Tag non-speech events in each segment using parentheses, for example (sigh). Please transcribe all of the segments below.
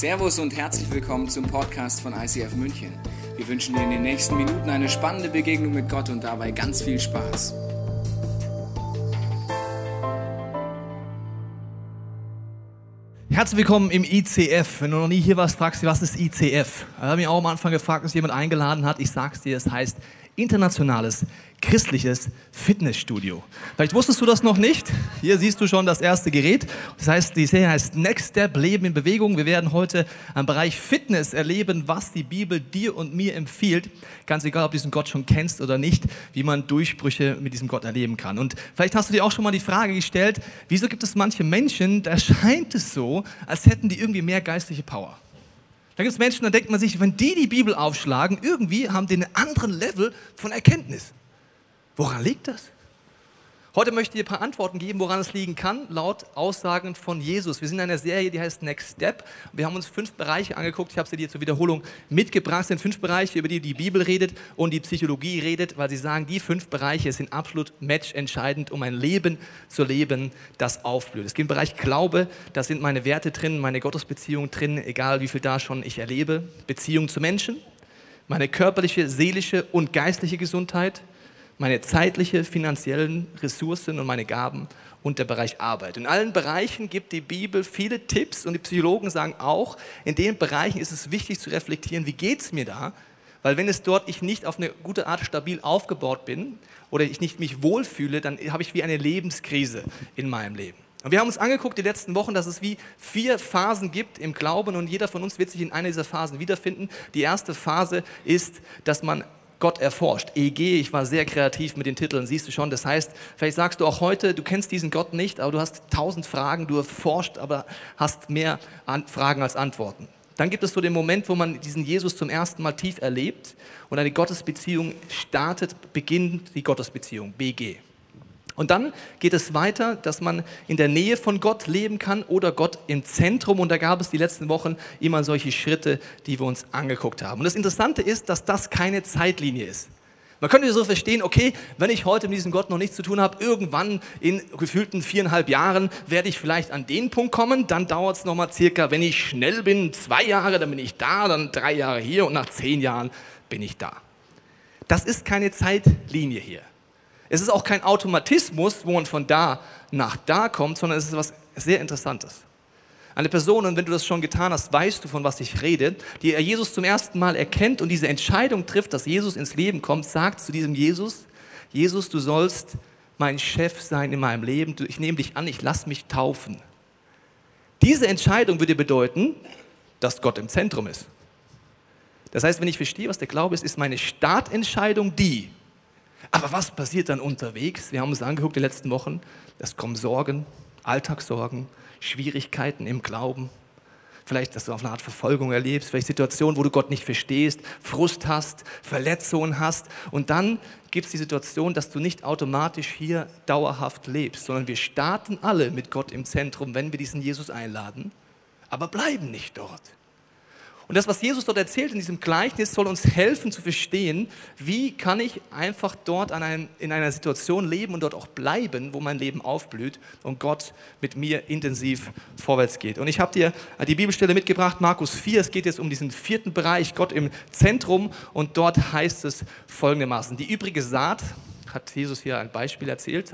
Servus und herzlich willkommen zum Podcast von ICF München. Wir wünschen dir in den nächsten Minuten eine spannende Begegnung mit Gott und dabei ganz viel Spaß. Herzlich willkommen im ICF. Wenn du noch nie hier warst, fragst du, was ist ICF? Ich habe mich auch am Anfang gefragt, dass jemand eingeladen hat. Ich sag's dir, es heißt internationales christliches Fitnessstudio. Vielleicht wusstest du das noch nicht. Hier siehst du schon das erste Gerät. Das heißt, die Serie heißt Next Step Leben in Bewegung. Wir werden heute am Bereich Fitness erleben, was die Bibel dir und mir empfiehlt. Ganz egal, ob du diesen Gott schon kennst oder nicht, wie man Durchbrüche mit diesem Gott erleben kann. Und vielleicht hast du dir auch schon mal die Frage gestellt, wieso gibt es manche Menschen, da scheint es so, als hätten die irgendwie mehr geistliche Power. Da gibt es Menschen, da denkt man sich, wenn die die Bibel aufschlagen, irgendwie haben die einen anderen Level von Erkenntnis. Woran liegt das? Heute möchte ich dir ein paar Antworten geben, woran es liegen kann, laut Aussagen von Jesus. Wir sind in einer Serie, die heißt Next Step. Wir haben uns fünf Bereiche angeguckt. Ich habe sie dir zur Wiederholung mitgebracht. Es sind fünf Bereiche, über die die Bibel redet und die Psychologie redet, weil sie sagen, die fünf Bereiche sind absolut matchentscheidend, um ein Leben zu leben, das aufblüht. Es geht im Bereich Glaube, da sind meine Werte drin, meine Gottesbeziehungen drin, egal wie viel da schon ich erlebe. Beziehung zu Menschen, meine körperliche, seelische und geistliche Gesundheit, meine zeitliche, finanziellen Ressourcen und meine Gaben und der Bereich Arbeit. In allen Bereichen gibt die Bibel viele Tipps und die Psychologen sagen auch, in den Bereichen ist es wichtig zu reflektieren, wie geht es mir da? Weil wenn es dort ich nicht auf eine gute Art stabil aufgebaut bin oder ich nicht mich wohlfühle, dann habe ich wie eine Lebenskrise in meinem Leben. Und wir haben uns angeguckt die letzten Wochen, dass es wie vier Phasen gibt im Glauben und jeder von uns wird sich in einer dieser Phasen wiederfinden. Die erste Phase ist, dass man Gott erforscht. EG, ich war sehr kreativ mit den Titeln, siehst du schon. Das heißt, vielleicht sagst du auch heute, du kennst diesen Gott nicht, aber du hast tausend Fragen, du erforscht, aber hast mehr Fragen als Antworten. Dann gibt es so den Moment, wo man diesen Jesus zum ersten Mal tief erlebt und eine Gottesbeziehung startet, beginnt die Gottesbeziehung, BG. Und dann geht es weiter, dass man in der Nähe von Gott leben kann oder Gott im Zentrum. Und da gab es die letzten Wochen immer solche Schritte, die wir uns angeguckt haben. Und das Interessante ist, dass das keine Zeitlinie ist. Man könnte so verstehen, okay, wenn ich heute mit diesem Gott noch nichts zu tun habe, irgendwann in gefühlten viereinhalb Jahren werde ich vielleicht an den Punkt kommen, dann dauert es nochmal circa, wenn ich schnell bin, zwei Jahre, dann bin ich da, dann drei Jahre hier und nach zehn Jahren bin ich da. Das ist keine Zeitlinie hier. Es ist auch kein Automatismus, wo man von da nach da kommt, sondern es ist etwas sehr Interessantes. Eine Person, und wenn du das schon getan hast, weißt du, von was ich rede, die Jesus zum ersten Mal erkennt und diese Entscheidung trifft, dass Jesus ins Leben kommt, sagt zu diesem Jesus, Jesus, du sollst mein Chef sein in meinem Leben, ich nehme dich an, ich lass mich taufen. Diese Entscheidung würde bedeuten, dass Gott im Zentrum ist. Das heißt, wenn ich verstehe, was der Glaube ist, ist meine Startentscheidung die, aber was passiert dann unterwegs? Wir haben uns angeguckt die letzten Wochen. Es kommen Sorgen, Alltagssorgen, Schwierigkeiten im Glauben. Vielleicht, dass du auf eine Art Verfolgung erlebst, vielleicht Situationen, wo du Gott nicht verstehst, Frust hast, Verletzungen hast. Und dann gibt es die Situation, dass du nicht automatisch hier dauerhaft lebst, sondern wir starten alle mit Gott im Zentrum, wenn wir diesen Jesus einladen, aber bleiben nicht dort. Und das, was Jesus dort erzählt in diesem Gleichnis, soll uns helfen zu verstehen, wie kann ich einfach dort einem, in einer Situation leben und dort auch bleiben, wo mein Leben aufblüht und Gott mit mir intensiv vorwärts geht. Und ich habe dir die Bibelstelle mitgebracht, Markus 4. Es geht jetzt um diesen vierten Bereich, Gott im Zentrum. Und dort heißt es folgendermaßen, die übrige Saat, hat Jesus hier ein Beispiel erzählt,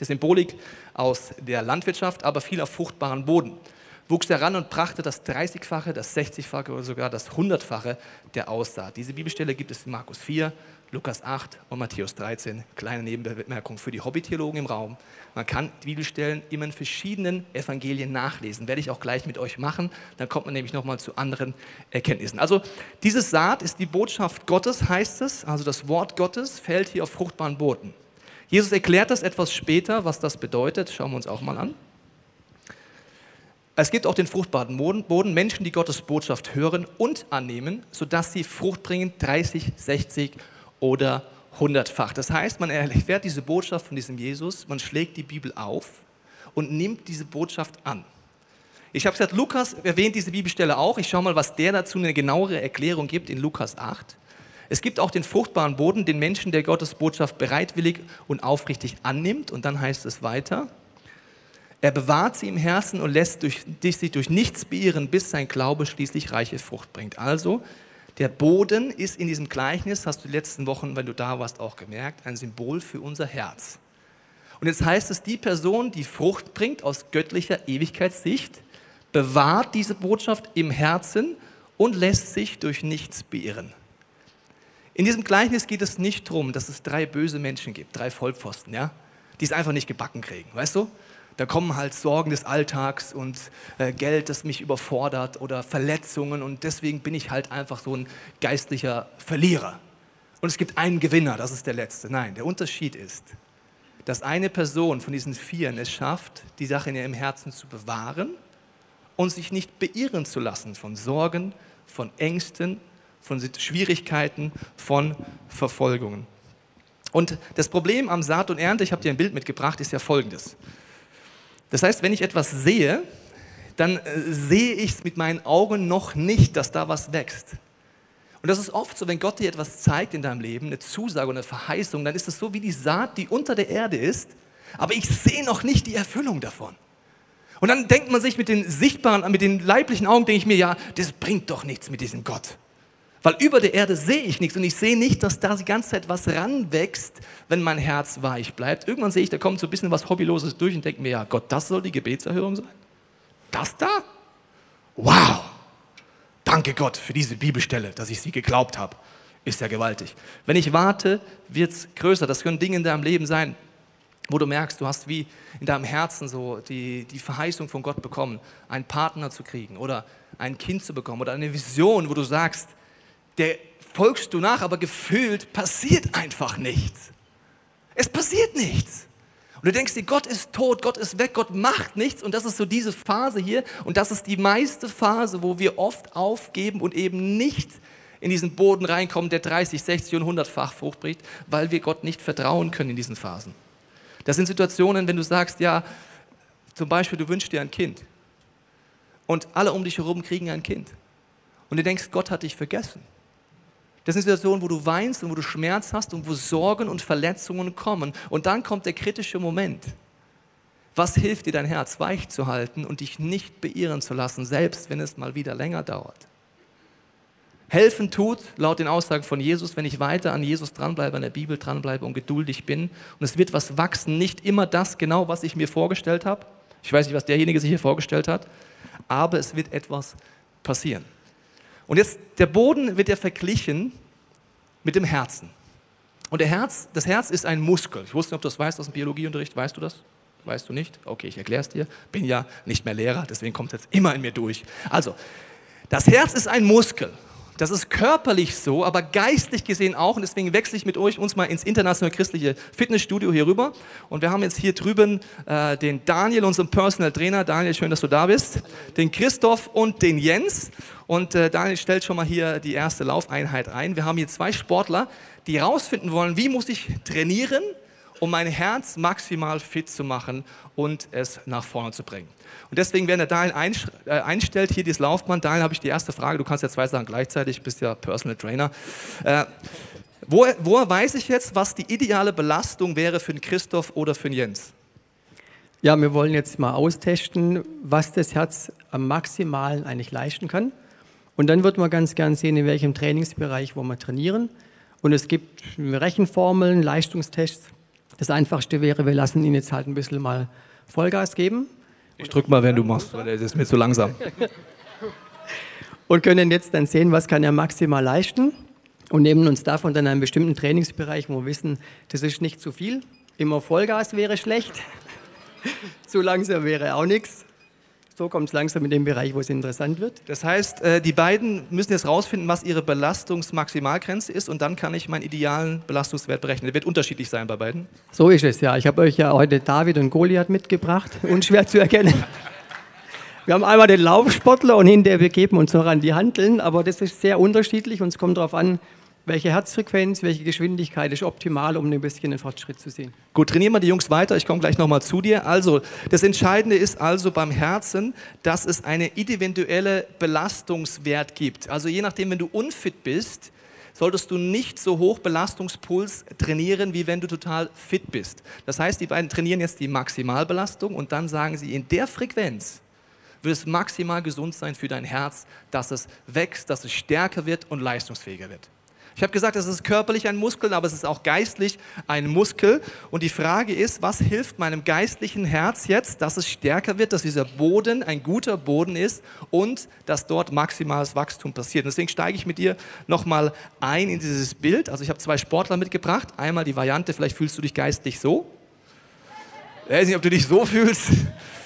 die Symbolik aus der Landwirtschaft, aber viel auf fruchtbaren Boden wuchs heran und brachte das 30-fache, das 60-fache oder sogar das 100-fache der Aussaat. Diese Bibelstelle gibt es in Markus 4, Lukas 8 und Matthäus 13. Kleine Nebenbemerkung für die Hobbytheologen im Raum. Man kann Bibelstellen immer in verschiedenen Evangelien nachlesen. Werde ich auch gleich mit euch machen. Dann kommt man nämlich nochmal zu anderen Erkenntnissen. Also diese Saat ist die Botschaft Gottes, heißt es. Also das Wort Gottes fällt hier auf fruchtbaren Boden. Jesus erklärt das etwas später, was das bedeutet. Schauen wir uns auch mal an. Es gibt auch den fruchtbaren Boden, Menschen, die Gottes Botschaft hören und annehmen, sodass sie Frucht bringen, 30, 60 oder 100-fach. Das heißt, man erfährt diese Botschaft von diesem Jesus, man schlägt die Bibel auf und nimmt diese Botschaft an. Ich habe gesagt, Lukas erwähnt diese Bibelstelle auch. Ich schaue mal, was der dazu eine genauere Erklärung gibt in Lukas 8. Es gibt auch den fruchtbaren Boden, den Menschen, der Gottes Botschaft bereitwillig und aufrichtig annimmt. Und dann heißt es weiter, Er bewahrt sie im Herzen und lässt durch, sich durch nichts beirren, bis sein Glaube schließlich reiche Frucht bringt. Also, der Boden ist in diesem Gleichnis, hast du die letzten Wochen, wenn du da warst, auch gemerkt, ein Symbol für unser Herz. Und jetzt heißt es, die Person, die Frucht bringt aus göttlicher Ewigkeitssicht, bewahrt diese Botschaft im Herzen und lässt sich durch nichts beirren. In diesem Gleichnis geht es nicht darum, dass es drei böse Menschen gibt, drei Vollpfosten, ja, die es einfach nicht gebacken kriegen, weißt du? Da kommen halt Sorgen des Alltags und äh, Geld, das mich überfordert oder Verletzungen und deswegen bin ich halt einfach so ein geistlicher Verlierer. Und es gibt einen Gewinner, das ist der letzte. Nein, der Unterschied ist, dass eine Person von diesen Vieren es schafft, die Sache in ihrem Herzen zu bewahren und sich nicht beirren zu lassen von Sorgen, von Ängsten, von Schwierigkeiten, von Verfolgungen. Und das Problem am Saat und Ernte, ich habe dir ein Bild mitgebracht, ist ja folgendes. Das heißt, wenn ich etwas sehe, dann äh, sehe ich es mit meinen Augen noch nicht, dass da was wächst. Und das ist oft so, wenn Gott dir etwas zeigt in deinem Leben, eine Zusage eine Verheißung, dann ist es so wie die Saat, die unter der Erde ist, aber ich sehe noch nicht die Erfüllung davon. Und dann denkt man sich mit den sichtbaren, mit den leiblichen Augen, denke ich mir, ja, das bringt doch nichts mit diesem Gott. Weil über der Erde sehe ich nichts und ich sehe nicht, dass da die ganze Zeit was ranwächst, wenn mein Herz weich bleibt. Irgendwann sehe ich, da kommt so ein bisschen was Hobbyloses durch und denke mir, ja Gott, das soll die Gebetserhörung sein? Das da? Wow! Danke Gott für diese Bibelstelle, dass ich sie geglaubt habe. Ist ja gewaltig. Wenn ich warte, wird es größer. Das können Dinge in deinem Leben sein, wo du merkst, du hast wie in deinem Herzen so die, die Verheißung von Gott bekommen, einen Partner zu kriegen oder ein Kind zu bekommen oder eine Vision, wo du sagst, der folgst du nach, aber gefühlt passiert einfach nichts. Es passiert nichts. Und du denkst dir, Gott ist tot, Gott ist weg, Gott macht nichts. Und das ist so diese Phase hier. Und das ist die meiste Phase, wo wir oft aufgeben und eben nicht in diesen Boden reinkommen, der 30, 60 und 100-fach Frucht bringt, weil wir Gott nicht vertrauen können in diesen Phasen. Das sind Situationen, wenn du sagst, ja, zum Beispiel, du wünschst dir ein Kind. Und alle um dich herum kriegen ein Kind. Und du denkst, Gott hat dich vergessen. Das sind Situationen, wo du weinst und wo du Schmerz hast und wo Sorgen und Verletzungen kommen. Und dann kommt der kritische Moment. Was hilft dir, dein Herz weich zu halten und dich nicht beirren zu lassen, selbst wenn es mal wieder länger dauert? Helfen tut, laut den Aussagen von Jesus, wenn ich weiter an Jesus dranbleibe, an der Bibel dranbleibe und geduldig bin. Und es wird was wachsen, nicht immer das genau, was ich mir vorgestellt habe. Ich weiß nicht, was derjenige sich hier vorgestellt hat, aber es wird etwas passieren. Und jetzt, der Boden wird ja verglichen mit dem Herzen. Und der Herz, das Herz ist ein Muskel. Ich wusste nicht, ob du das weißt aus dem Biologieunterricht. Weißt du das? Weißt du nicht? Okay, ich erkläre es dir. Bin ja nicht mehr Lehrer, deswegen kommt es jetzt immer in mir durch. Also, das Herz ist ein Muskel. Das ist körperlich so, aber geistlich gesehen auch. Und deswegen wechsle ich mit euch uns mal ins internationale christliche Fitnessstudio hier rüber. Und wir haben jetzt hier drüben äh, den Daniel, unseren Personal Trainer. Daniel, schön, dass du da bist. Den Christoph und den Jens. Und äh, Daniel stellt schon mal hier die erste Laufeinheit ein. Wir haben hier zwei Sportler, die herausfinden wollen, wie muss ich trainieren, um mein Herz maximal fit zu machen und es nach vorne zu bringen. Und deswegen, wenn der Daniel äh, einstellt, hier dieses Laufband, Daniel, habe ich die erste Frage. Du kannst ja zwei Sachen gleichzeitig, bist ja Personal Trainer. Äh, woher, woher weiß ich jetzt, was die ideale Belastung wäre für einen Christoph oder für einen Jens? Ja, wir wollen jetzt mal austesten, was das Herz am Maximalen eigentlich leisten kann. Und dann wird man ganz gern sehen, in welchem Trainingsbereich wo wir trainieren. Und es gibt Rechenformeln, Leistungstests. Das Einfachste wäre, wir lassen ihn jetzt halt ein bisschen mal Vollgas geben. Ich drück mal, wenn du machst, weil das ist mir zu langsam. und können jetzt dann sehen, was kann er maximal leisten und nehmen uns davon dann einen bestimmten Trainingsbereich, wo wir wissen, das ist nicht zu viel. Immer Vollgas wäre schlecht, (laughs) zu langsam wäre auch nichts. So kommt es langsam in den Bereich, wo es interessant wird. Das heißt, äh, die beiden müssen jetzt rausfinden, was ihre Belastungsmaximalgrenze ist und dann kann ich meinen idealen Belastungswert berechnen. Der wird unterschiedlich sein bei beiden. So ist es, ja. Ich habe euch ja heute David und Goliath mitgebracht. (laughs) Unschwer zu erkennen. Wir haben einmal den Laufsportler und hinterher begeben uns noch an die Handeln, aber das ist sehr unterschiedlich und es kommt darauf an, welche Herzfrequenz, welche Geschwindigkeit ist optimal, um ein bisschen einen Fortschritt zu sehen. Gut, trainieren wir die Jungs weiter. Ich komme gleich nochmal zu dir. Also, das Entscheidende ist also beim Herzen, dass es eine individuelle Belastungswert gibt. Also, je nachdem, wenn du unfit bist, solltest du nicht so hoch Belastungspuls trainieren, wie wenn du total fit bist. Das heißt, die beiden trainieren jetzt die Maximalbelastung und dann sagen sie, in der Frequenz wird es maximal gesund sein für dein Herz, dass es wächst, dass es stärker wird und leistungsfähiger wird. Ich habe gesagt, es ist körperlich ein Muskel, aber es ist auch geistlich ein Muskel. Und die Frage ist, was hilft meinem geistlichen Herz jetzt, dass es stärker wird, dass dieser Boden ein guter Boden ist und dass dort maximales Wachstum passiert. Und deswegen steige ich mit dir nochmal ein in dieses Bild. Also ich habe zwei Sportler mitgebracht. Einmal die Variante, vielleicht fühlst du dich geistlich so. Ich weiß nicht, ob du dich so fühlst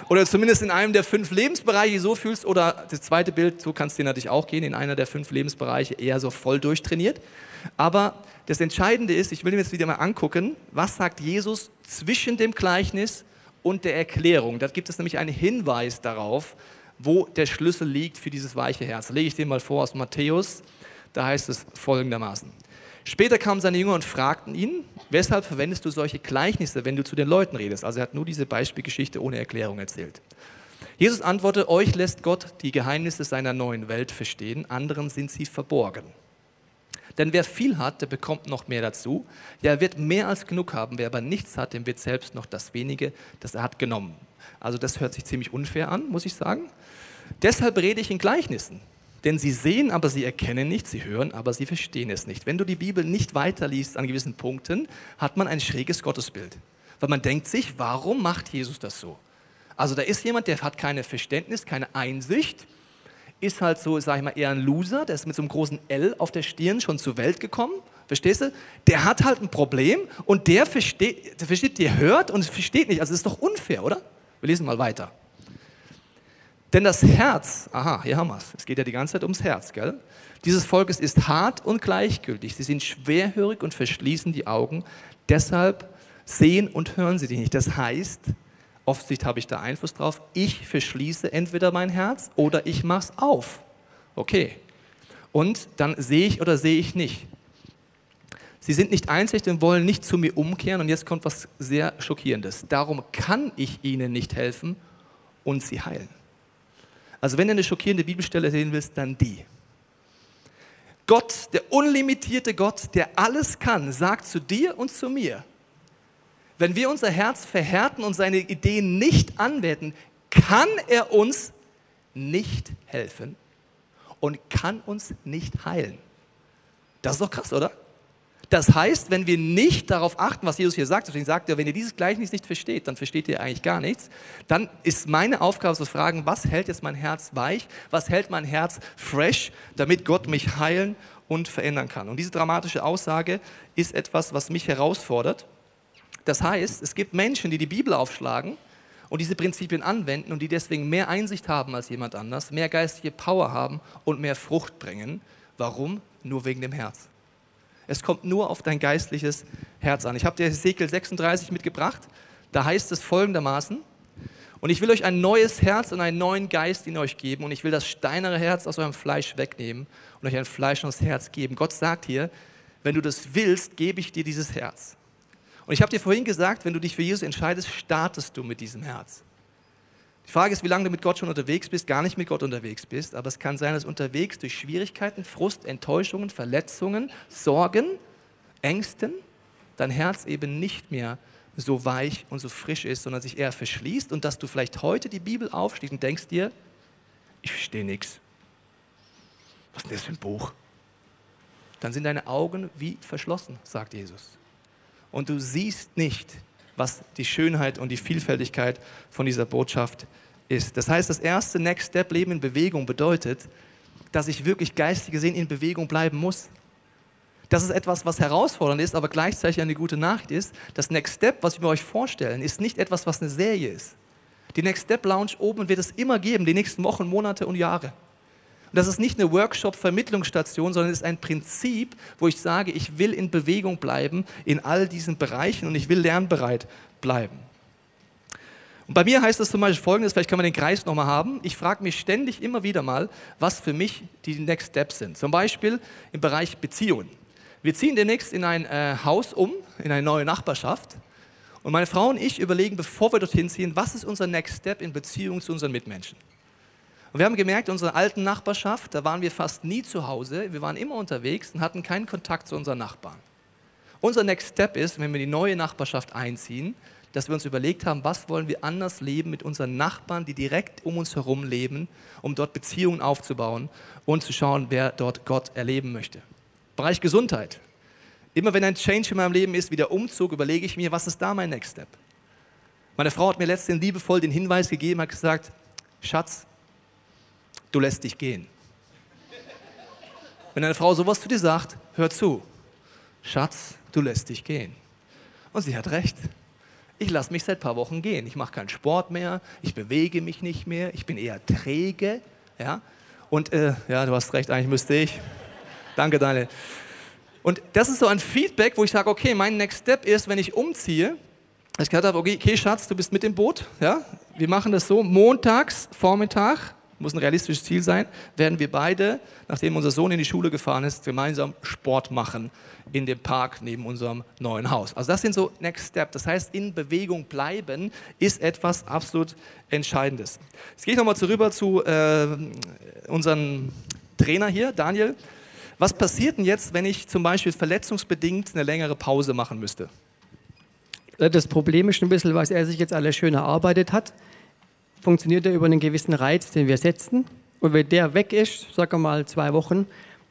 oder zumindest in einem der fünf Lebensbereiche so fühlst oder das zweite Bild, so kannst du natürlich auch gehen, in einer der fünf Lebensbereiche eher so voll durchtrainiert. Aber das Entscheidende ist, ich will mir jetzt wieder mal angucken, was sagt Jesus zwischen dem Gleichnis und der Erklärung. Da gibt es nämlich einen Hinweis darauf, wo der Schlüssel liegt für dieses weiche Herz. Lege ich den mal vor aus Matthäus, da heißt es folgendermaßen. Später kamen seine Jünger und fragten ihn, weshalb verwendest du solche Gleichnisse, wenn du zu den Leuten redest? Also er hat nur diese Beispielgeschichte ohne Erklärung erzählt. Jesus antwortete, euch lässt Gott die Geheimnisse seiner neuen Welt verstehen, anderen sind sie verborgen. Denn wer viel hat, der bekommt noch mehr dazu. Ja, er wird mehr als genug haben. Wer aber nichts hat, dem wird selbst noch das wenige, das er hat, genommen. Also das hört sich ziemlich unfair an, muss ich sagen. Deshalb rede ich in Gleichnissen. Denn sie sehen, aber sie erkennen nicht, sie hören, aber sie verstehen es nicht. Wenn du die Bibel nicht weiterliest an gewissen Punkten, hat man ein schräges Gottesbild. Weil man denkt sich, warum macht Jesus das so? Also da ist jemand, der hat keine Verständnis, keine Einsicht, ist halt so, sag ich mal, eher ein Loser, der ist mit so einem großen L auf der Stirn schon zur Welt gekommen. Verstehst du? Der hat halt ein Problem und der versteht, der versteht, der hört und versteht nicht. Also das ist doch unfair, oder? Wir lesen mal weiter. Denn das Herz, aha, hier haben wir es. Es geht ja die ganze Zeit ums Herz, gell? Dieses Volkes ist hart und gleichgültig. Sie sind schwerhörig und verschließen die Augen. Deshalb sehen und hören sie dich nicht. Das heißt, offensichtlich habe ich da Einfluss drauf. Ich verschließe entweder mein Herz oder ich mache es auf. Okay. Und dann sehe ich oder sehe ich nicht. Sie sind nicht einzig und wollen nicht zu mir umkehren. Und jetzt kommt was sehr Schockierendes. Darum kann ich ihnen nicht helfen und sie heilen. Also wenn du eine schockierende Bibelstelle sehen willst, dann die. Gott, der unlimitierte Gott, der alles kann, sagt zu dir und zu mir, wenn wir unser Herz verhärten und seine Ideen nicht anwenden, kann er uns nicht helfen und kann uns nicht heilen. Das ist doch krass, oder? Das heißt, wenn wir nicht darauf achten, was Jesus hier sagt, deswegen sagt er, wenn ihr dieses Gleichnis nicht versteht, dann versteht ihr eigentlich gar nichts, dann ist meine Aufgabe zu fragen, was hält jetzt mein Herz weich, was hält mein Herz fresh, damit Gott mich heilen und verändern kann. Und diese dramatische Aussage ist etwas, was mich herausfordert. Das heißt, es gibt Menschen, die die Bibel aufschlagen und diese Prinzipien anwenden und die deswegen mehr Einsicht haben als jemand anders, mehr geistige Power haben und mehr Frucht bringen. Warum? Nur wegen dem Herz. Es kommt nur auf dein geistliches Herz an. Ich habe dir Ezekiel 36 mitgebracht. Da heißt es folgendermaßen, und ich will euch ein neues Herz und einen neuen Geist in euch geben und ich will das steinere Herz aus eurem Fleisch wegnehmen und euch ein fleischendes Herz geben. Gott sagt hier, wenn du das willst, gebe ich dir dieses Herz. Und ich habe dir vorhin gesagt, wenn du dich für Jesus entscheidest, startest du mit diesem Herz. Die Frage ist, wie lange du mit Gott schon unterwegs bist, gar nicht mit Gott unterwegs bist, aber es kann sein, dass unterwegs durch Schwierigkeiten, Frust, Enttäuschungen, Verletzungen, Sorgen, Ängsten dein Herz eben nicht mehr so weich und so frisch ist, sondern sich eher verschließt und dass du vielleicht heute die Bibel aufschließt und denkst dir, ich verstehe nichts. Was ist denn das für ein Buch? Dann sind deine Augen wie verschlossen, sagt Jesus. Und du siehst nicht was die Schönheit und die Vielfältigkeit von dieser Botschaft ist. Das heißt, das erste Next Step Leben in Bewegung bedeutet, dass ich wirklich geistig gesehen in Bewegung bleiben muss. Das ist etwas, was herausfordernd ist, aber gleichzeitig eine gute Nachricht ist. Das Next Step, was wir euch vorstellen, ist nicht etwas, was eine Serie ist. Die Next Step Lounge oben wird es immer geben, die nächsten Wochen, Monate und Jahre. Und das ist nicht eine Workshop-Vermittlungsstation, sondern es ist ein Prinzip, wo ich sage, ich will in Bewegung bleiben in all diesen Bereichen und ich will lernbereit bleiben. Und bei mir heißt das zum Beispiel folgendes, vielleicht können wir den Kreis nochmal haben. Ich frage mich ständig immer wieder mal, was für mich die Next Steps sind. Zum Beispiel im Bereich Beziehungen. Wir ziehen demnächst in ein äh, Haus um, in eine neue Nachbarschaft. Und meine Frau und ich überlegen, bevor wir dorthin ziehen, was ist unser Next Step in Beziehung zu unseren Mitmenschen. Und wir haben gemerkt, in unserer alten Nachbarschaft, da waren wir fast nie zu Hause, wir waren immer unterwegs und hatten keinen Kontakt zu unseren Nachbarn. Unser Next Step ist, wenn wir in die neue Nachbarschaft einziehen, dass wir uns überlegt haben, was wollen wir anders leben mit unseren Nachbarn, die direkt um uns herum leben, um dort Beziehungen aufzubauen und zu schauen, wer dort Gott erleben möchte. Bereich Gesundheit. Immer wenn ein Change in meinem Leben ist, wie der Umzug, überlege ich mir, was ist da mein Next Step? Meine Frau hat mir letztens liebevoll den Hinweis gegeben, hat gesagt, Schatz, du lässt dich gehen. Wenn eine Frau sowas zu dir sagt, hör zu, Schatz, du lässt dich gehen. Und sie hat recht. Ich lasse mich seit ein paar Wochen gehen. Ich mache keinen Sport mehr, ich bewege mich nicht mehr, ich bin eher träge. Ja? Und äh, ja, du hast recht, eigentlich müsste ich. Danke, Daniel. Und das ist so ein Feedback, wo ich sage, okay, mein Next Step ist, wenn ich umziehe, dass ich gesagt habe, okay, okay, Schatz, du bist mit im Boot. Ja? Wir machen das so, montags, Vormittag, muss ein realistisches Ziel sein, werden wir beide, nachdem unser Sohn in die Schule gefahren ist, gemeinsam Sport machen in dem Park neben unserem neuen Haus. Also das sind so Next Step. Das heißt, in Bewegung bleiben ist etwas absolut Entscheidendes. Jetzt gehe ich nochmal zurück zu äh, unserem Trainer hier, Daniel. Was passiert denn jetzt, wenn ich zum Beispiel verletzungsbedingt eine längere Pause machen müsste? Das Problem ist ein bisschen, was er sich jetzt alles schön erarbeitet hat funktioniert er über einen gewissen Reiz, den wir setzen. Und wenn der weg ist, sagen wir mal zwei Wochen,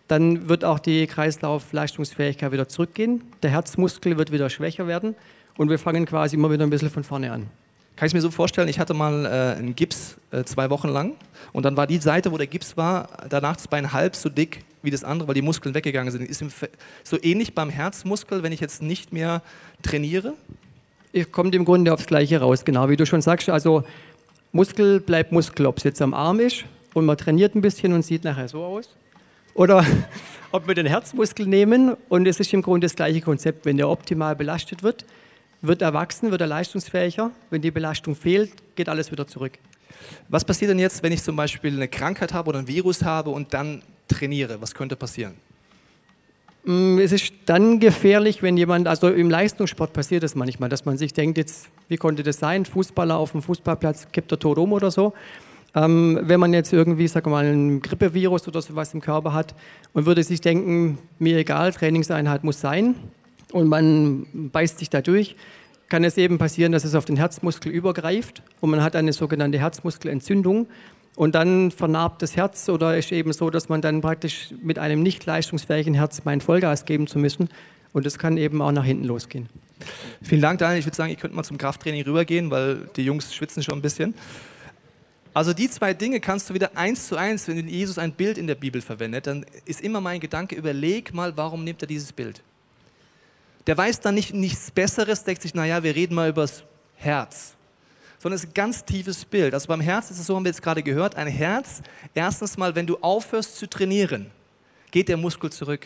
dann wird auch die Kreislaufleistungsfähigkeit wieder zurückgehen. Der Herzmuskel wird wieder schwächer werden und wir fangen quasi immer wieder ein bisschen von vorne an. Kann ich mir so vorstellen, ich hatte mal äh, einen Gips äh, zwei Wochen lang und dann war die Seite, wo der Gips war, danach das Bein halb so dick wie das andere, weil die Muskeln weggegangen sind. Ist so ähnlich beim Herzmuskel, wenn ich jetzt nicht mehr trainiere? Kommt im Grunde aufs Gleiche raus, genau wie du schon sagst. Also Muskel bleibt Muskel, ob es jetzt am Arm ist und man trainiert ein bisschen und sieht nachher so aus. Oder (laughs) ob wir den Herzmuskel nehmen und es ist im Grunde das gleiche Konzept. Wenn der optimal belastet wird, wird er wachsen, wird er leistungsfähiger. Wenn die Belastung fehlt, geht alles wieder zurück. Was passiert denn jetzt, wenn ich zum Beispiel eine Krankheit habe oder ein Virus habe und dann trainiere? Was könnte passieren? Mm, es ist dann gefährlich, wenn jemand, also im Leistungssport passiert das manchmal, dass man sich denkt, jetzt, wie konnte das sein? Fußballer auf dem Fußballplatz kippt er tot um oder so. Ähm, wenn man jetzt irgendwie, sag mal, ein Grippevirus oder sowas im Körper hat und würde sich denken, mir egal, Trainingseinheit muss sein und man beißt sich da durch, kann es eben passieren, dass es auf den Herzmuskel übergreift und man hat eine sogenannte Herzmuskelentzündung und dann vernarbt das Herz oder ist eben so, dass man dann praktisch mit einem nicht leistungsfähigen Herz meinen Vollgas geben zu müssen. Und das kann eben auch nach hinten losgehen. Vielen Dank, Daniel. Ich würde sagen, ich könnte mal zum Krafttraining rübergehen, weil die Jungs schwitzen schon ein bisschen. Also die zwei Dinge kannst du wieder eins zu eins, wenn Jesus ein Bild in der Bibel verwendet, dann ist immer mein Gedanke, überleg mal, warum nimmt er dieses Bild? Der weiß dann nicht nichts Besseres, denkt sich, naja, wir reden mal übers Herz sondern es ist ein ganz tiefes Bild. Also beim Herz ist es so, haben wir jetzt gerade gehört, ein Herz, erstens mal, wenn du aufhörst zu trainieren, geht der Muskel zurück.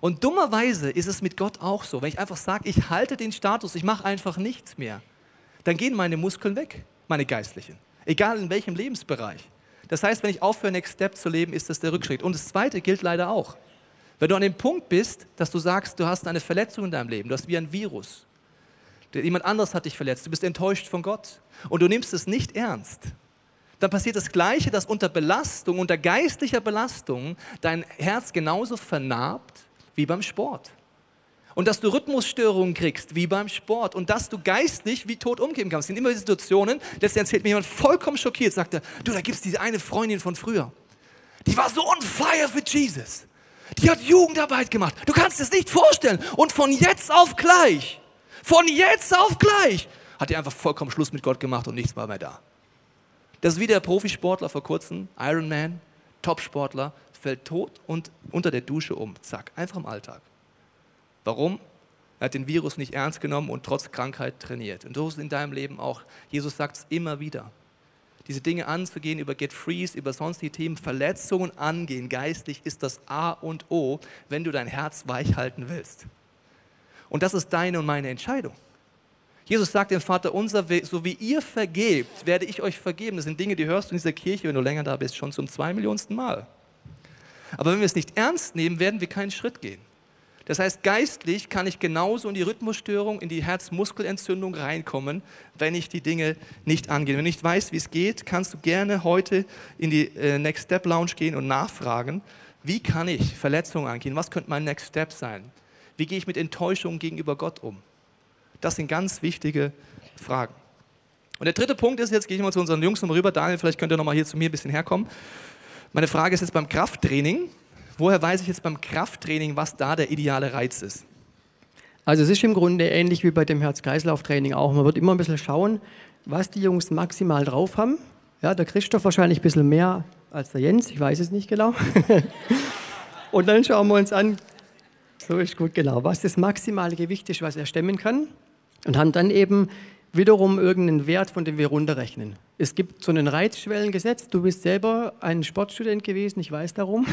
Und dummerweise ist es mit Gott auch so. Wenn ich einfach sage, ich halte den Status, ich mache einfach nichts mehr, dann gehen meine Muskeln weg, meine geistlichen. Egal in welchem Lebensbereich. Das heißt, wenn ich aufhöre, Next Step zu leben, ist das der Rückschritt. Und das Zweite gilt leider auch. Wenn du an dem Punkt bist, dass du sagst, du hast eine Verletzung in deinem Leben, du hast wie ein Virus, jemand anderes hat dich verletzt, du bist enttäuscht von Gott und du nimmst es nicht ernst, dann passiert das Gleiche, dass unter Belastung, unter geistlicher Belastung dein Herz genauso vernarbt wie beim Sport. Und dass du Rhythmusstörungen kriegst, wie beim Sport. Und dass du geistlich wie tot umgeben kannst. Es sind immer Situationen, letztens erzählt mir jemand vollkommen schockiert, sagte, du, da gibt es diese eine Freundin von früher. Die war so on fire für Jesus. Die hat Jugendarbeit gemacht. Du kannst es nicht vorstellen. Und von jetzt auf gleich von jetzt auf gleich hat er einfach vollkommen Schluss mit Gott gemacht und nichts war mehr da. Das ist wie der Profisportler vor kurzem, Ironman, Topsportler, fällt tot und unter der Dusche um. Zack, einfach im Alltag. Warum? Er hat den Virus nicht ernst genommen und trotz Krankheit trainiert. Und so ist es in deinem Leben auch. Jesus sagt es immer wieder. Diese Dinge anzugehen, über Get Freeze, über sonstige Themen, Verletzungen angehen, geistlich ist das A und O, wenn du dein Herz weich halten willst. Und das ist deine und meine Entscheidung. Jesus sagt dem Vater unser, so wie ihr vergebt, werde ich euch vergeben. Das sind Dinge, die hörst du in dieser Kirche, wenn du länger da bist, schon zum zwei Millionsten Mal. Aber wenn wir es nicht ernst nehmen, werden wir keinen Schritt gehen. Das heißt, geistlich kann ich genauso in die Rhythmusstörung, in die Herzmuskelentzündung reinkommen, wenn ich die Dinge nicht angehe. Wenn du nicht weißt, wie es geht, kannst du gerne heute in die äh, Next Step Lounge gehen und nachfragen, wie kann ich Verletzungen angehen? Was könnte mein Next Step sein? Wie gehe ich mit Enttäuschungen gegenüber Gott um? Das sind ganz wichtige Fragen. Und der dritte Punkt ist, jetzt gehe ich mal zu unseren Jungs nochmal rüber. Daniel, vielleicht könnt ihr nochmal hier zu mir ein bisschen herkommen. Meine Frage ist jetzt beim Krafttraining. Woher weiß ich jetzt beim Krafttraining, was da der ideale Reiz ist? Also es ist im Grunde ähnlich wie bei dem Herz-Kreislauf-Training auch. Man wird immer ein bisschen schauen, was die Jungs maximal drauf haben. Ja, der Christoph wahrscheinlich ein bisschen mehr als der Jens, ich weiß es nicht genau. (laughs) Und dann schauen wir uns an, so ist gut genau, was das maximale Gewicht ist, was er stemmen kann. Und haben dann eben wiederum irgendeinen Wert, von dem wir runterrechnen. Es gibt so ein Reizschwellengesetz. Du bist selber ein Sportstudent gewesen, ich weiß darum.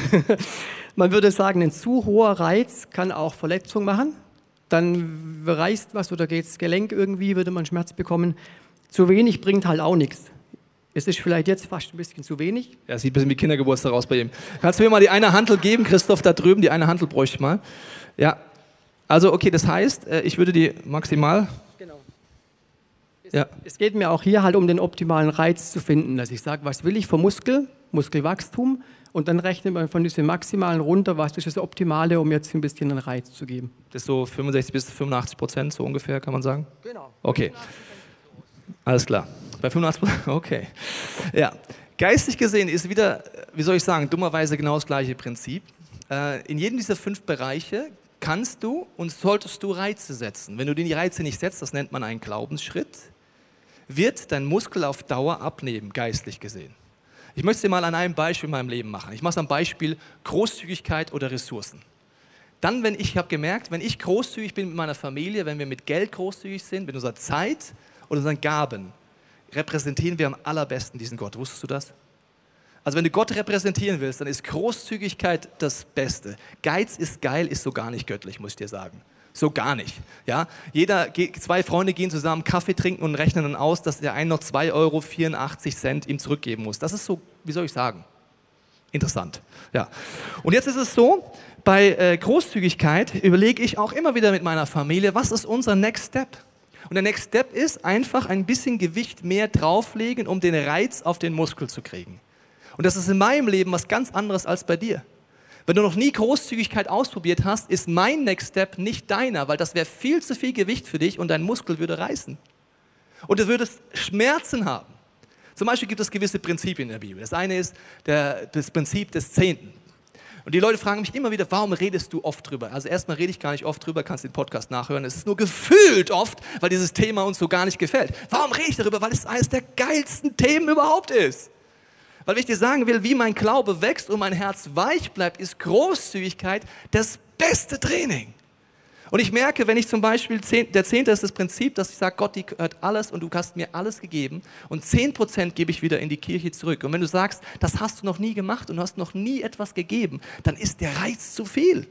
(laughs) Man würde sagen, ein zu hoher Reiz kann auch Verletzung machen. Dann reißt was oder geht das Gelenk irgendwie, würde man Schmerz bekommen. Zu wenig bringt halt auch nichts. Es ist vielleicht jetzt fast ein bisschen zu wenig. Ja, sieht ein bisschen wie Kindergeburtstag aus bei ihm. Kannst du mir mal die eine Handel geben, Christoph, da drüben? Die eine Handel bräuchte ich mal. Ja. Also, okay, das heißt, äh, ich würde die maximal ja. Es geht mir auch hier halt um den optimalen Reiz zu finden, dass ich sage, was will ich vom Muskel, Muskelwachstum und dann rechnet man von diesem Maximalen runter, was ist das Optimale, um jetzt ein bisschen einen Reiz zu geben. Das ist so 65 bis 85 Prozent, so ungefähr, kann man sagen? Genau. Okay. Alles klar. Bei 85 Prozent, (laughs) okay. Ja. Geistig gesehen ist wieder, wie soll ich sagen, dummerweise genau das gleiche Prinzip. Äh, in jedem dieser fünf Bereiche kannst du und solltest du Reize setzen. Wenn du die Reize nicht setzt, das nennt man einen Glaubensschritt wird dein Muskel auf Dauer abnehmen, geistlich gesehen. Ich möchte es dir mal an einem Beispiel in meinem Leben machen. Ich mache es am Beispiel Großzügigkeit oder Ressourcen. Dann, wenn ich habe gemerkt, wenn ich großzügig bin mit meiner Familie, wenn wir mit Geld großzügig sind, mit unserer Zeit oder unseren Gaben, repräsentieren wir am allerbesten diesen Gott. Wusstest du das? Also wenn du Gott repräsentieren willst, dann ist Großzügigkeit das Beste. Geiz ist geil, ist so gar nicht göttlich, muss ich dir sagen. So gar nicht. Ja? Jeder, zwei Freunde gehen zusammen Kaffee trinken und rechnen dann aus, dass der eine noch 2,84 Euro ihm zurückgeben muss. Das ist so, wie soll ich sagen, interessant. Ja. Und jetzt ist es so, bei äh, Großzügigkeit überlege ich auch immer wieder mit meiner Familie, was ist unser Next Step? Und der Next Step ist einfach ein bisschen Gewicht mehr drauflegen, um den Reiz auf den Muskel zu kriegen. Und das ist in meinem Leben was ganz anderes als bei dir. Wenn du noch nie Großzügigkeit ausprobiert hast, ist mein Next Step nicht deiner, weil das wäre viel zu viel Gewicht für dich und dein Muskel würde reißen. Und du würdest Schmerzen haben. Zum Beispiel gibt es gewisse Prinzipien in der Bibel. Das eine ist der, das Prinzip des Zehnten. Und die Leute fragen mich immer wieder, warum redest du oft drüber? Also erstmal rede ich gar nicht oft drüber, kannst den Podcast nachhören. Es ist nur gefühlt oft, weil dieses Thema uns so gar nicht gefällt. Warum rede ich darüber? Weil es eines der geilsten Themen überhaupt ist. Weil ich dir sagen will, wie mein Glaube wächst und mein Herz weich bleibt, ist Großzügigkeit das beste Training. Und ich merke, wenn ich zum Beispiel, der Zehnte ist das Prinzip, dass ich sage, Gott, die gehört alles und du hast mir alles gegeben und zehn Prozent gebe ich wieder in die Kirche zurück. Und wenn du sagst, das hast du noch nie gemacht und du hast noch nie etwas gegeben, dann ist der Reiz zu viel.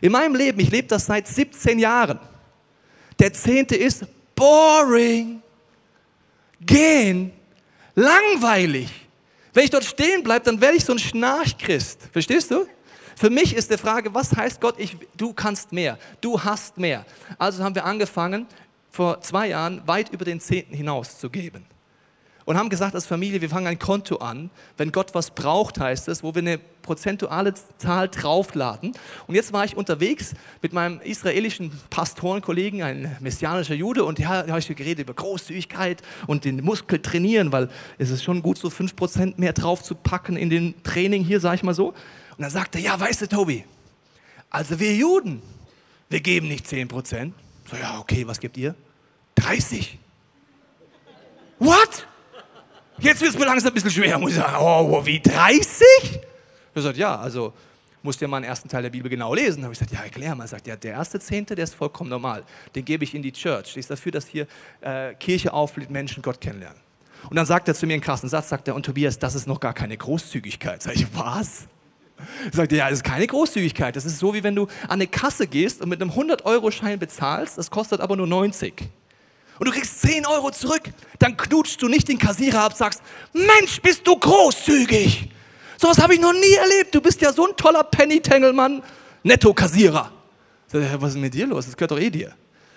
In meinem Leben, ich lebe das seit 17 Jahren, der Zehnte ist boring, gehen, langweilig. Wenn ich dort stehen bleibe, dann werde ich so ein Schnarchchrist. Verstehst du? Für mich ist die Frage, was heißt Gott, ich, du kannst mehr, du hast mehr. Also haben wir angefangen, vor zwei Jahren weit über den Zehnten hinaus zu geben und haben gesagt als Familie, wir fangen ein Konto an. Wenn Gott was braucht, heißt es, wo wir eine prozentuale Zahl draufladen. Und jetzt war ich unterwegs mit meinem israelischen Pastorenkollegen, ein messianischer Jude, und da habe ich geredet über Großzügigkeit und den Muskel trainieren, weil es ist schon gut, so 5% mehr drauf zu packen in den Training hier, sage ich mal so. Und dann sagte er, ja, weißt du, Tobi, also wir Juden, wir geben nicht 10%. So, ja, okay, was gebt ihr? 30. What? Jetzt wird es mir langsam ein bisschen schwer, muss ich sagen. Oh, wie 30? Er sagt, ja, also musst ja mal den ersten Teil der Bibel genau lesen. Da habe ich gesagt, ja, erklär mal. Er sagt, ja, der erste Zehnte, der ist vollkommen normal. Den gebe ich in die Church. Ich ist dafür, dass hier äh, Kirche aufblüht, Menschen Gott kennenlernen. Und dann sagt er zu mir einen krassen Satz, sagt er, und Tobias, das ist noch gar keine Großzügigkeit. Sag ich, was? Er sagt, ja, das ist keine Großzügigkeit. Das ist so, wie wenn du an eine Kasse gehst und mit einem 100-Euro-Schein bezahlst, das kostet aber nur 90 und du kriegst 10 Euro zurück, dann knutschst du nicht den Kassierer ab, sagst, Mensch, bist du großzügig. So was habe ich noch nie erlebt. Du bist ja so ein toller Penny-Tangle-Mann, Netto-Kassierer. Was ist mit dir los? Das gehört doch eh dir.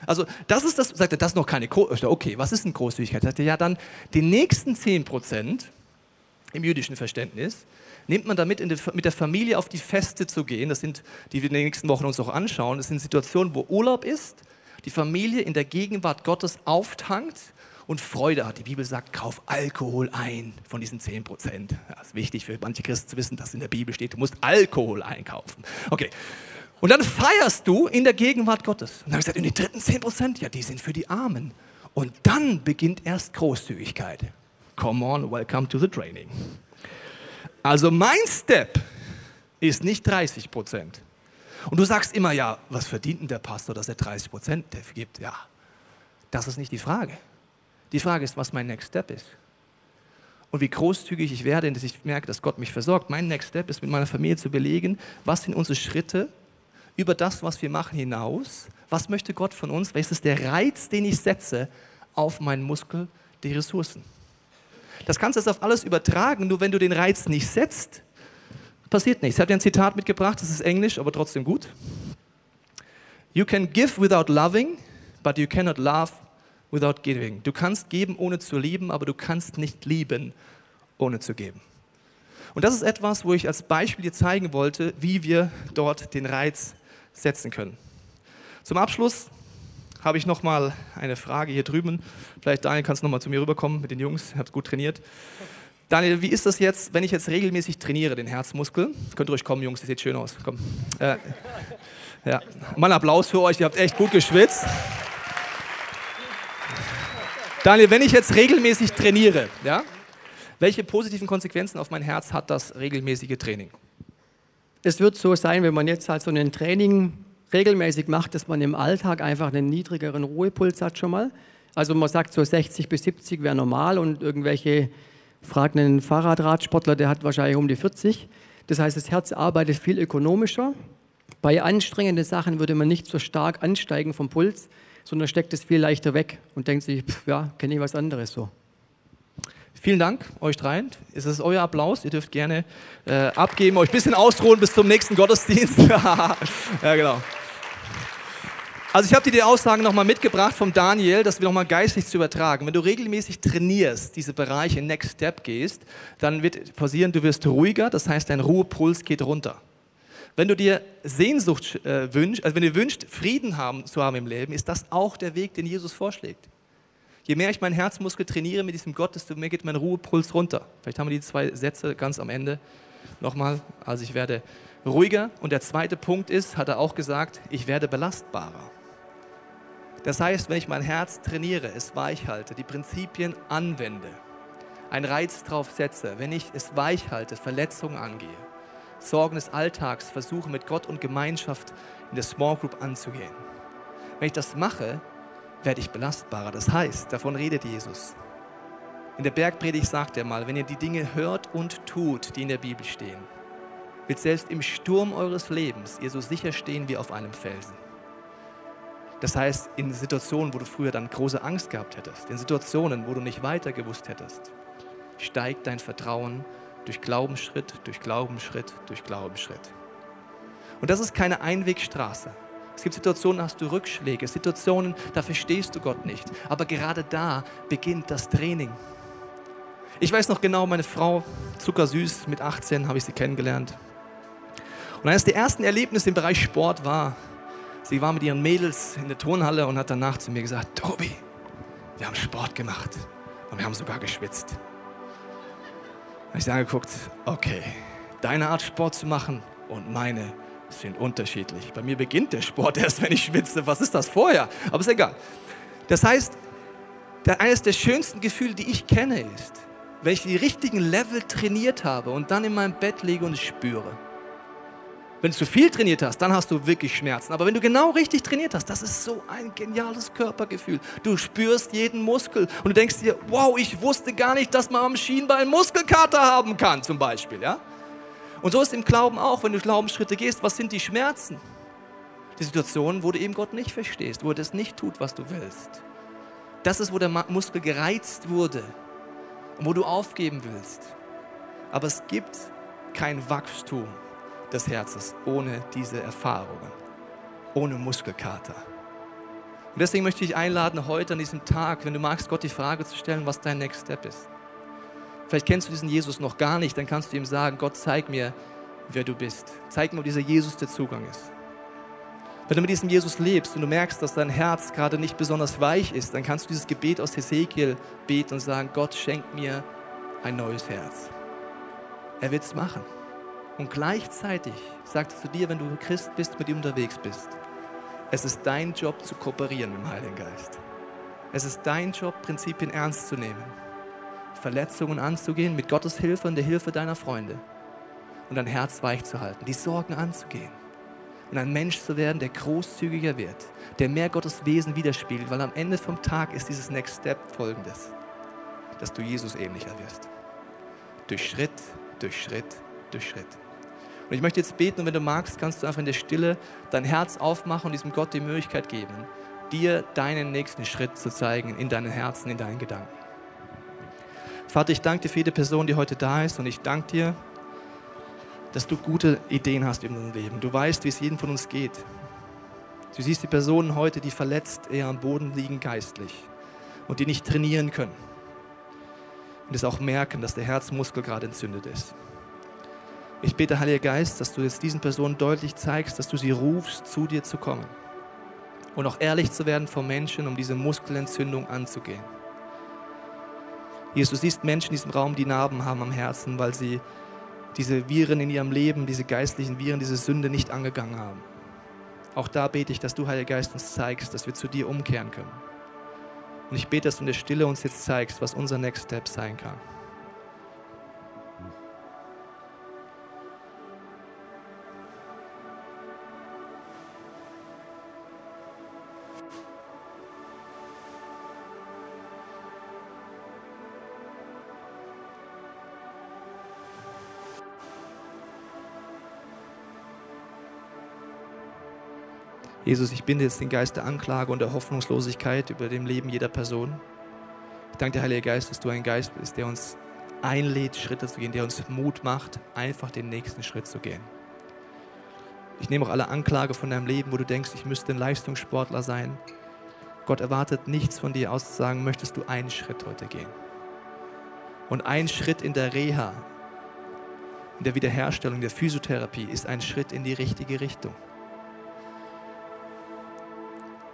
Also das ist das, sagt er, das ist noch keine Großzügigkeit. Okay, was ist denn Großzügigkeit? Sagt er, ja dann die nächsten 10 Prozent im jüdischen Verständnis nimmt man damit die, mit der Familie auf die Feste zu gehen. Das sind, die wir in den nächsten Wochen uns auch anschauen. Das sind Situationen, wo Urlaub ist, die Familie in der Gegenwart Gottes auftankt und Freude hat. Die Bibel sagt, kauf Alkohol ein von diesen 10 Prozent. Ja, ist wichtig für manche Christen zu wissen, dass in der Bibel steht, du musst Alkohol einkaufen. Okay. Und dann feierst du in der Gegenwart Gottes. Und dann habe ich gesagt, und die dritten 10 Prozent, ja, die sind für die Armen. Und dann beginnt erst Großzügigkeit. Come on, welcome to the training. Also mein Step ist nicht 30 Prozent. Und du sagst immer, ja, was verdient denn der Pastor, dass er 30 Prozent gibt? Ja, das ist nicht die Frage. Die Frage ist, was mein Next Step ist. Und wie großzügig ich werde, dass ich merke, dass Gott mich versorgt. Mein Next Step ist, mit meiner Familie zu belegen, was sind unsere Schritte über das, was wir machen, hinaus. Was möchte Gott von uns? Welches ist der Reiz, den ich setze auf meinen Muskel, die Ressourcen? Das kannst du jetzt auf alles übertragen, nur wenn du den Reiz nicht setzt, passiert nichts. Ich habe dir ein Zitat mitgebracht, das ist Englisch, aber trotzdem gut. You can give without loving, but you cannot love without giving. Du kannst geben, ohne zu lieben, aber du kannst nicht lieben, ohne zu geben. Und das ist etwas, wo ich als Beispiel dir zeigen wollte, wie wir dort den Reiz setzen können. Zum Abschluss habe ich noch mal eine Frage hier drüben. Vielleicht Daniel, kannst du noch mal zu mir rüberkommen mit den Jungs. Ihr habt gut trainiert. Daniel, wie ist das jetzt, wenn ich jetzt regelmäßig trainiere, den Herzmuskel? Könnt ihr euch kommen, Jungs, das sieht schön aus. Komm. Äh, ja. Mal Applaus für euch, ihr habt echt gut geschwitzt. Daniel, wenn ich jetzt regelmäßig trainiere, ja, welche positiven Konsequenzen auf mein Herz hat das regelmäßige Training? Es wird so sein, wenn man jetzt halt so ein Training regelmäßig macht, dass man im Alltag einfach einen niedrigeren Ruhepuls hat schon mal. Also man sagt so 60 bis 70 wäre normal und irgendwelche fragen einen Fahrradradsportler, der hat wahrscheinlich um die 40. Das heißt, das Herz arbeitet viel ökonomischer. Bei anstrengenden Sachen würde man nicht so stark ansteigen vom Puls, sondern steckt es viel leichter weg und denkt sich, pff, ja, kenne ich was anderes so. Vielen Dank euch dreien. Es ist euer Applaus. Ihr dürft gerne äh, abgeben, euch ein bisschen ausruhen bis zum nächsten Gottesdienst. (laughs) ja, genau. Also ich habe dir die Aussagen nochmal mitgebracht vom Daniel, das wir nochmal geistlich zu übertragen. Wenn du regelmäßig trainierst, diese Bereiche Next Step gehst, dann wird passieren, du wirst ruhiger, das heißt dein Ruhepuls geht runter. Wenn du dir Sehnsucht äh, wünschst, also wenn du wünschst, Frieden haben, zu haben im Leben, ist das auch der Weg, den Jesus vorschlägt. Je mehr ich meinen Herzmuskel trainiere mit diesem Gott, desto mehr geht mein Ruhepuls runter. Vielleicht haben wir die zwei Sätze ganz am Ende nochmal. Also ich werde ruhiger. Und der zweite Punkt ist, hat er auch gesagt, ich werde belastbarer. Das heißt, wenn ich mein Herz trainiere, es weich halte, die Prinzipien anwende, einen Reiz drauf setze, wenn ich es weich halte, Verletzungen angehe, Sorgen des Alltags versuche mit Gott und Gemeinschaft in der Small Group anzugehen. Wenn ich das mache, werde ich belastbarer. Das heißt, davon redet Jesus. In der Bergpredigt sagt er mal, wenn ihr die Dinge hört und tut, die in der Bibel stehen, wird selbst im Sturm eures Lebens ihr so sicher stehen wie auf einem Felsen. Das heißt, in Situationen, wo du früher dann große Angst gehabt hättest, in Situationen, wo du nicht weiter gewusst hättest, steigt dein Vertrauen durch Glaubensschritt, durch Glaubensschritt, durch Glaubensschritt. Und das ist keine Einwegstraße. Es gibt Situationen, da hast du Rückschläge, Situationen, da verstehst du Gott nicht. Aber gerade da beginnt das Training. Ich weiß noch genau, meine Frau, zuckersüß, mit 18 habe ich sie kennengelernt. Und eines der ersten Erlebnisse im Bereich Sport war, sie war mit ihren Mädels in der Turnhalle und hat danach zu mir gesagt, Tobi, wir haben Sport gemacht und wir haben sogar geschwitzt habe ich sie angeguckt, okay, deine Art Sport zu machen und meine sind unterschiedlich. Bei mir beginnt der Sport (laughs) erst, wenn ich schwitze. Was ist das vorher? Aber ist egal. Das heißt, eines der schönsten Gefühle, die ich kenne, ist, wenn ich die richtigen Level trainiert habe und dann in meinem Bett liege und es spüre. Wenn du zu viel trainiert hast, dann hast du wirklich Schmerzen. Aber wenn du genau richtig trainiert hast, das ist so ein geniales Körpergefühl. Du spürst jeden Muskel und du denkst dir, wow, ich wusste gar nicht, dass man am Schienbein Muskelkater haben kann, zum Beispiel. Ja? Und so ist im Glauben auch, wenn du Glaubensschritte gehst, was sind die Schmerzen? Die Situationen, wo du eben Gott nicht verstehst, wo er das nicht tut, was du willst. Das ist, wo der Muskel gereizt wurde und wo du aufgeben willst. Aber es gibt kein Wachstum des Herzens ohne diese Erfahrungen. ohne Muskelkater. Und deswegen möchte ich einladen, heute an diesem Tag, wenn du magst, Gott die Frage zu stellen, was dein Next Step ist. Vielleicht kennst du diesen Jesus noch gar nicht, dann kannst du ihm sagen, Gott, zeig mir, wer du bist. Zeig mir, wo dieser Jesus der Zugang ist. Wenn du mit diesem Jesus lebst und du merkst, dass dein Herz gerade nicht besonders weich ist, dann kannst du dieses Gebet aus Hesekiel beten und sagen, Gott, schenk mir ein neues Herz. Er wird es machen. Und gleichzeitig sagt er zu dir, wenn du Christ bist, mit ihm unterwegs bist, es ist dein Job zu kooperieren mit dem Heiligen Geist. Es ist dein Job, Prinzipien ernst zu nehmen, Verletzungen anzugehen mit Gottes Hilfe und der Hilfe deiner Freunde und dein Herz weich zu halten, die Sorgen anzugehen und ein Mensch zu werden, der großzügiger wird, der mehr Gottes Wesen widerspiegelt, weil am Ende vom Tag ist dieses Next Step folgendes, dass du Jesus ähnlicher wirst. Durch Schritt, durch Schritt, durch Schritt. Und ich möchte jetzt beten und wenn du magst, kannst du einfach in der Stille dein Herz aufmachen und diesem Gott die Möglichkeit geben, dir deinen nächsten Schritt zu zeigen in deinen Herzen, in deinen Gedanken. Vater, ich danke dir für jede Person, die heute da ist und ich danke dir, dass du gute Ideen hast in unserem Leben. Du weißt, wie es jedem von uns geht. Du siehst die Personen heute, die verletzt eher am Boden liegen geistlich und die nicht trainieren können. Und es auch merken, dass der Herzmuskel gerade entzündet ist. Ich bete, Heiliger Geist, dass du jetzt diesen Personen deutlich zeigst, dass du sie rufst, zu dir zu kommen. Und auch ehrlich zu werden vor Menschen, um diese Muskelentzündung anzugehen. Jesus, du siehst Menschen in diesem Raum, die Narben haben am Herzen, weil sie diese Viren in ihrem Leben, diese geistlichen Viren, diese Sünde nicht angegangen haben. Auch da bete ich, dass du, Heiliger Geist, uns zeigst, dass wir zu dir umkehren können. Und ich bete, dass du in der Stille uns jetzt zeigst, was unser Next Step sein kann. Jesus, ich binde jetzt den Geist der Anklage und der Hoffnungslosigkeit über dem Leben jeder Person. Ich danke dir, Heiliger Geist, dass du ein Geist bist, der uns einlädt, Schritte zu gehen, der uns Mut macht, einfach den nächsten Schritt zu gehen. Ich nehme auch alle Anklage von deinem Leben, wo du denkst, ich müsste ein Leistungssportler sein. Gott erwartet nichts von dir aus zu sagen, möchtest du einen Schritt heute gehen. Und ein Schritt in der Reha, in der Wiederherstellung, der Physiotherapie ist ein Schritt in die richtige Richtung.